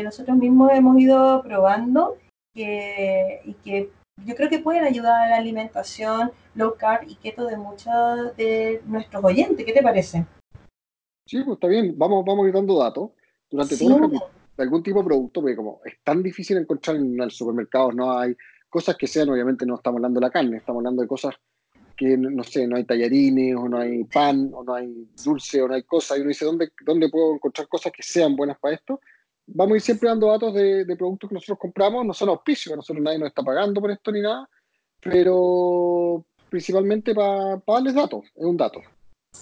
nosotros mismos hemos ido probando y que yo creo que pueden ayudar a la alimentación low carb y keto de muchos de nuestros oyentes. ¿Qué te parece? Sí, pues está bien. Vamos, vamos a ir dando datos durante todo el capítulo de algún tipo de producto, porque como es tan difícil encontrar en el supermercado, no hay cosas que sean, obviamente no estamos hablando de la carne, estamos hablando de cosas que no sé, no hay tallarines, o no hay pan, o no hay dulce, o no hay cosas, y uno dice, ¿dónde, dónde puedo encontrar cosas que sean buenas para esto? Vamos a ir siempre dando datos de, de productos que nosotros compramos, no son auspicios, nosotros nadie nos está pagando por esto ni nada, pero principalmente para darles datos, es un dato.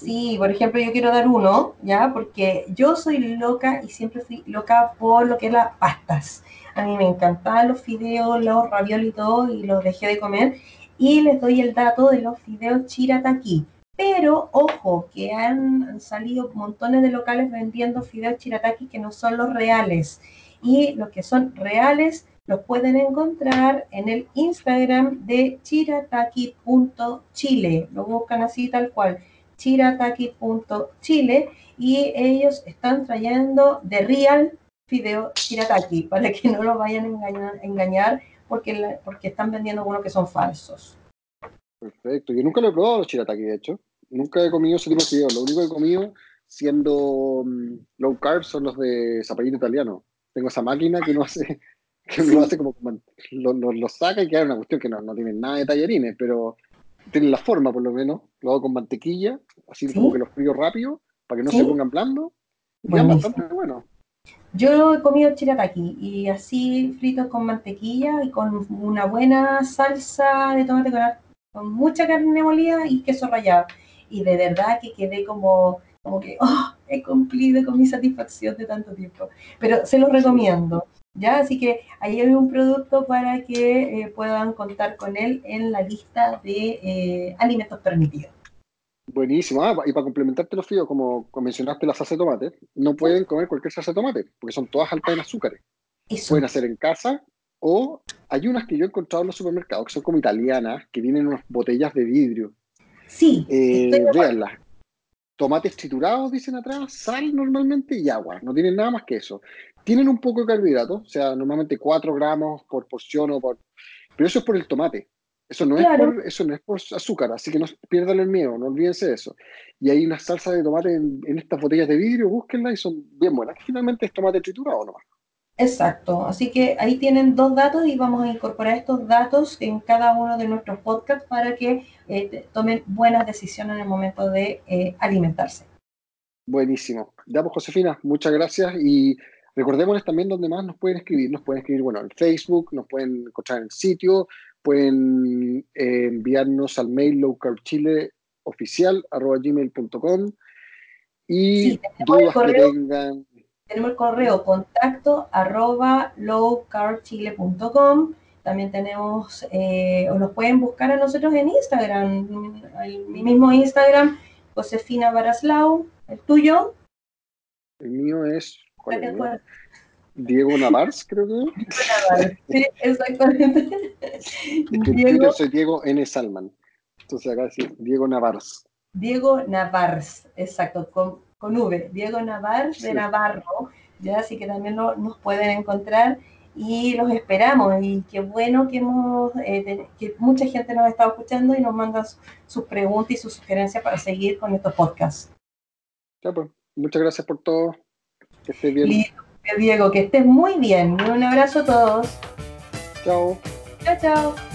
Sí, por ejemplo, yo quiero dar uno, ¿ya? Porque yo soy loca y siempre fui loca por lo que es las pastas. A mí me encantaban los fideos, los raviolis y todo, y los dejé de comer y les doy el dato de los fideos chirataki. Pero ojo, que han salido montones de locales vendiendo fideos chirataki que no son los reales. Y los que son reales los pueden encontrar en el Instagram de chirataki.chile. Lo buscan así tal cual, chirataki.chile. Y ellos están trayendo de real fideo chirataki para que no lo vayan a engañar, engañar porque, porque están vendiendo unos que son falsos. Perfecto. Yo nunca lo he probado los chirataki, de hecho. Nunca he comido ese tipo de fideos. Lo único que he comido siendo mm, low carb son los de zapallito italiano. Tengo esa máquina que no hace, que lo hace como, lo, lo, saca y queda una cuestión que no, no tiene nada de tallarines, pero tiene la forma por lo menos. Lo hago con mantequilla, así como que los frío rápido, para que no se pongan blandos. Y bastante bueno. Yo he comido chirataki y así fritos con mantequilla y con una buena salsa de tomate con, mucha carne molida y queso rallado. Y de verdad que quedé como, como que oh, he cumplido con mi satisfacción de tanto tiempo. Pero se los recomiendo. ¿Ya? Así que ahí hay un producto para que eh, puedan contar con él en la lista de eh, alimentos permitidos. Buenísimo. Ah, y para complementarte los fríos, como mencionaste la salsa de tomate, no pueden comer cualquier salsa de tomate, porque son todas altas en azúcares. Pueden hacer en casa o hay unas que yo he encontrado en los supermercados que son como italianas, que vienen en unas botellas de vidrio. Sí. Eh, véanlas. Tomates triturados, dicen atrás, sal normalmente y agua. No tienen nada más que eso. Tienen un poco de carbohidratos, o sea, normalmente 4 gramos por porción o por... Pero eso es por el tomate. Eso no, es por, eso no es por azúcar, así que no pierdan el miedo, no olvídense de eso. Y hay una salsa de tomate en, estas botellas de vidrio, búsquenla y son bien buenas. Finalmente es tomate triturado nomás. Exacto, así que ahí tienen dos datos y vamos a incorporar estos datos en cada uno de nuestros podcasts para que eh, tomen buenas decisiones en el momento de eh, alimentarse. Buenísimo. Ya pues Josefina, muchas gracias y recordémosles también dónde más nos pueden escribir. Nos pueden escribir, bueno, en Facebook, nos pueden encontrar en el sitio, pueden eh, enviarnos al mail lowcarbchileoficial.gmail.com y dudas que tengan tenemos el correo contacto arroba lowcarbchile.com. También tenemos, eh, o nos pueden buscar a nosotros en Instagram, el, mi mismo Instagram, Josefina Baraslau, el tuyo. El mío es Diego Navars, creo que. sí, exactamente. Diego, soy Diego N. Salman. Entonces acá sí, Diego Navars. Diego Navars, exacto, con con V, Diego Navar de Navarro, ya así que también nos pueden encontrar y los esperamos y qué bueno que hemos eh, que mucha gente nos ha estado escuchando y nos manda sus preguntas y sus sugerencias para seguir con estos podcasts. Ya pues, muchas gracias por todo. Que estés bien. Diego, que estés muy bien. Un abrazo a todos. Chao. Chao, chao.